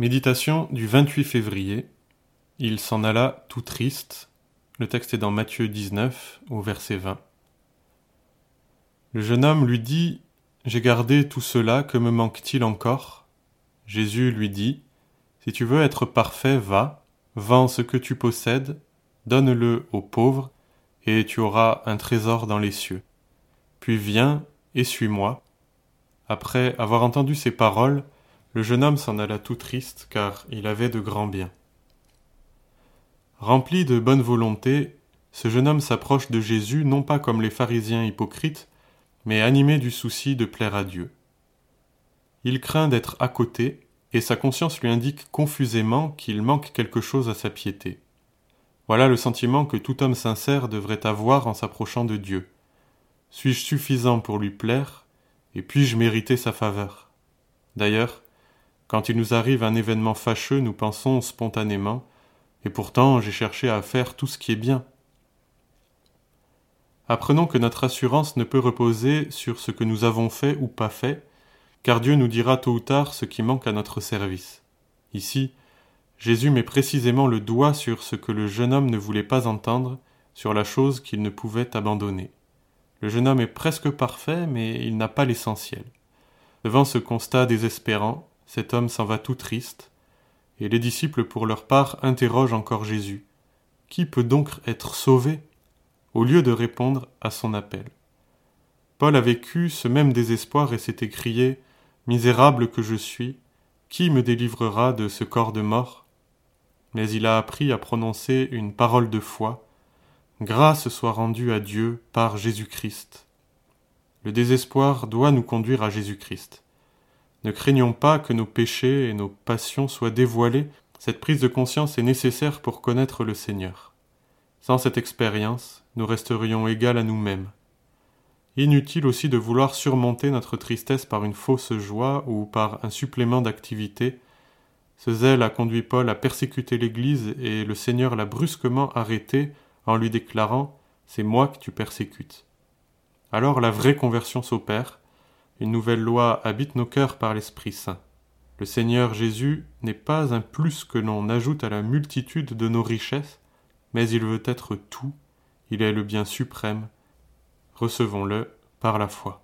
Méditation du 28 février. Il s'en alla tout triste. Le texte est dans Matthieu 19 au verset 20. Le jeune homme lui dit J'ai gardé tout cela, que me manque-t-il encore? Jésus lui dit Si tu veux être parfait, va, vends ce que tu possèdes, donne-le aux pauvres, et tu auras un trésor dans les cieux. Puis viens et suis-moi. Après avoir entendu ces paroles, le jeune homme s'en alla tout triste, car il avait de grands biens. Rempli de bonne volonté, ce jeune homme s'approche de Jésus non pas comme les pharisiens hypocrites, mais animé du souci de plaire à Dieu. Il craint d'être à côté, et sa conscience lui indique confusément qu'il manque quelque chose à sa piété. Voilà le sentiment que tout homme sincère devrait avoir en s'approchant de Dieu. Suis-je suffisant pour lui plaire, et puis-je mériter sa faveur? D'ailleurs, quand il nous arrive un événement fâcheux, nous pensons spontanément Et pourtant j'ai cherché à faire tout ce qui est bien. Apprenons que notre assurance ne peut reposer sur ce que nous avons fait ou pas fait, car Dieu nous dira tôt ou tard ce qui manque à notre service. Ici, Jésus met précisément le doigt sur ce que le jeune homme ne voulait pas entendre, sur la chose qu'il ne pouvait abandonner. Le jeune homme est presque parfait, mais il n'a pas l'essentiel. Devant ce constat désespérant, cet homme s'en va tout triste, et les disciples pour leur part interrogent encore Jésus. Qui peut donc être sauvé au lieu de répondre à son appel? Paul a vécu ce même désespoir et s'est écrié Misérable que je suis, qui me délivrera de ce corps de mort? Mais il a appris à prononcer une parole de foi Grâce soit rendue à Dieu par Jésus-Christ. Le désespoir doit nous conduire à Jésus-Christ. Ne craignons pas que nos péchés et nos passions soient dévoilés, cette prise de conscience est nécessaire pour connaître le Seigneur. Sans cette expérience, nous resterions égales à nous-mêmes. Inutile aussi de vouloir surmonter notre tristesse par une fausse joie ou par un supplément d'activité. Ce zèle a conduit Paul à persécuter l'Église et le Seigneur l'a brusquement arrêté en lui déclarant C'est moi que tu persécutes. Alors la vraie conversion s'opère, une nouvelle loi habite nos cœurs par l'Esprit Saint. Le Seigneur Jésus n'est pas un plus que l'on ajoute à la multitude de nos richesses, mais il veut être tout, il est le bien suprême. Recevons-le par la foi.